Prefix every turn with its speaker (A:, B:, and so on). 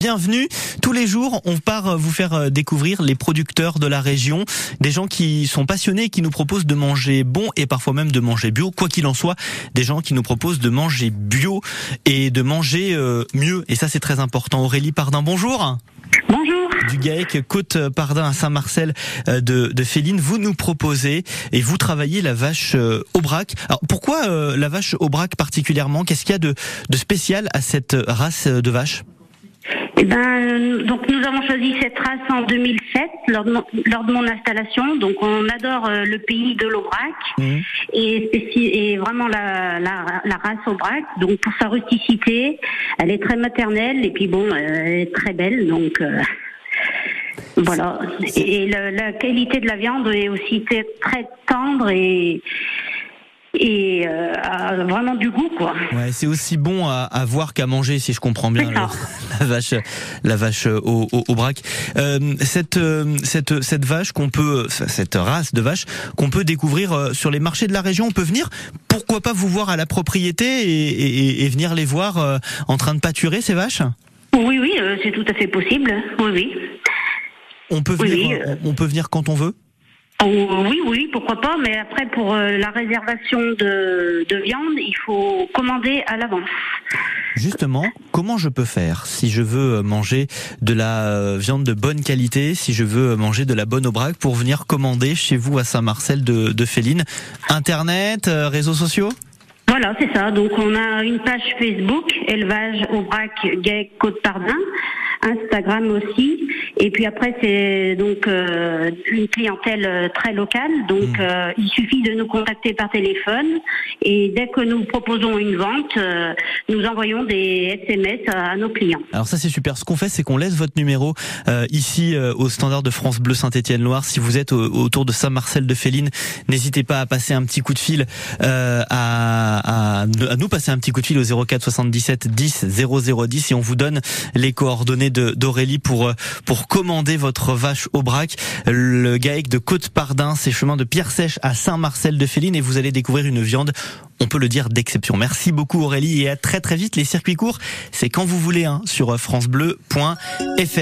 A: Bienvenue. Tous les jours, on part euh, vous faire euh, découvrir les producteurs de la région, des gens qui sont passionnés, qui nous proposent de manger bon et parfois même de manger bio. Quoi qu'il en soit, des gens qui nous proposent de manger bio et de manger euh, mieux. Et ça, c'est très important. Aurélie Pardin, bonjour.
B: Bonjour.
A: Du GAEC Côte Pardin à Saint-Marcel de, de Féline, vous nous proposez et vous travaillez la vache Aubrac. Alors pourquoi la vache Aubrac particulièrement? Qu'est-ce qu'il y a de, de spécial à cette race de vache?
B: Eh ben, donc nous avons choisi cette race en 2007 lors de mon, lors de mon installation. Donc on adore euh, le pays de l'Aubrac mmh. et, et, vraiment la, la, la, race Aubrac. Donc pour sa rusticité, elle est très maternelle et puis bon, elle est très belle. Donc euh, voilà. Et la, la, qualité de la viande est aussi très tendre et et euh, vraiment du goût quoi.
A: Ouais, c'est aussi bon à, à voir qu'à manger si je comprends bien la vache la vache au, au, au braque. Euh, cette euh, cette cette vache qu'on peut cette race de vache qu'on peut découvrir euh, sur les marchés de la région, on peut venir pourquoi pas vous voir à la propriété et, et, et venir les voir euh, en train de pâturer ces vaches?
B: Oui oui, c'est tout à fait possible. Oui oui.
A: On peut venir on peut venir quand on veut?
B: Oh, oui, oui, pourquoi pas, mais après pour euh, la réservation de, de, viande, il faut commander à l'avance.
A: Justement, comment je peux faire si je veux manger de la euh, viande de bonne qualité, si je veux manger de la bonne aubrac pour venir commander chez vous à Saint-Marcel de, de Féline Internet, euh, réseaux sociaux?
B: Voilà, c'est ça. Donc on a une page Facebook, élevage Aubrac Gay Côte Pardin, Instagram aussi. Et puis après, c'est donc euh, une clientèle euh, très locale. Donc, mmh. euh, il suffit de nous contacter par téléphone. Et dès que nous proposons une vente, euh, nous envoyons des SMS à, à, nos clients.
A: Alors ça, c'est super. Ce qu'on fait, c'est qu'on laisse votre numéro euh, ici au standard de France Bleu Saint-Étienne-Loire. Si vous êtes au, autour de Saint-Marcel de Féline, n'hésitez pas à passer un petit coup de fil, à, à, à, nous passer un petit coup de fil au 04 77 10 0010 et on vous donne les coordonnées d'Aurélie pour pour commander votre vache au brac. Le GAEC de Côte-Pardin, c'est chemin de Pierre Sèche à Saint-Marcel de Féline et vous allez découvrir une viande, on peut le dire, d'exception. Merci beaucoup Aurélie et à très très vite. Les circuits courts, c'est quand vous voulez hein, sur francebleu.fr.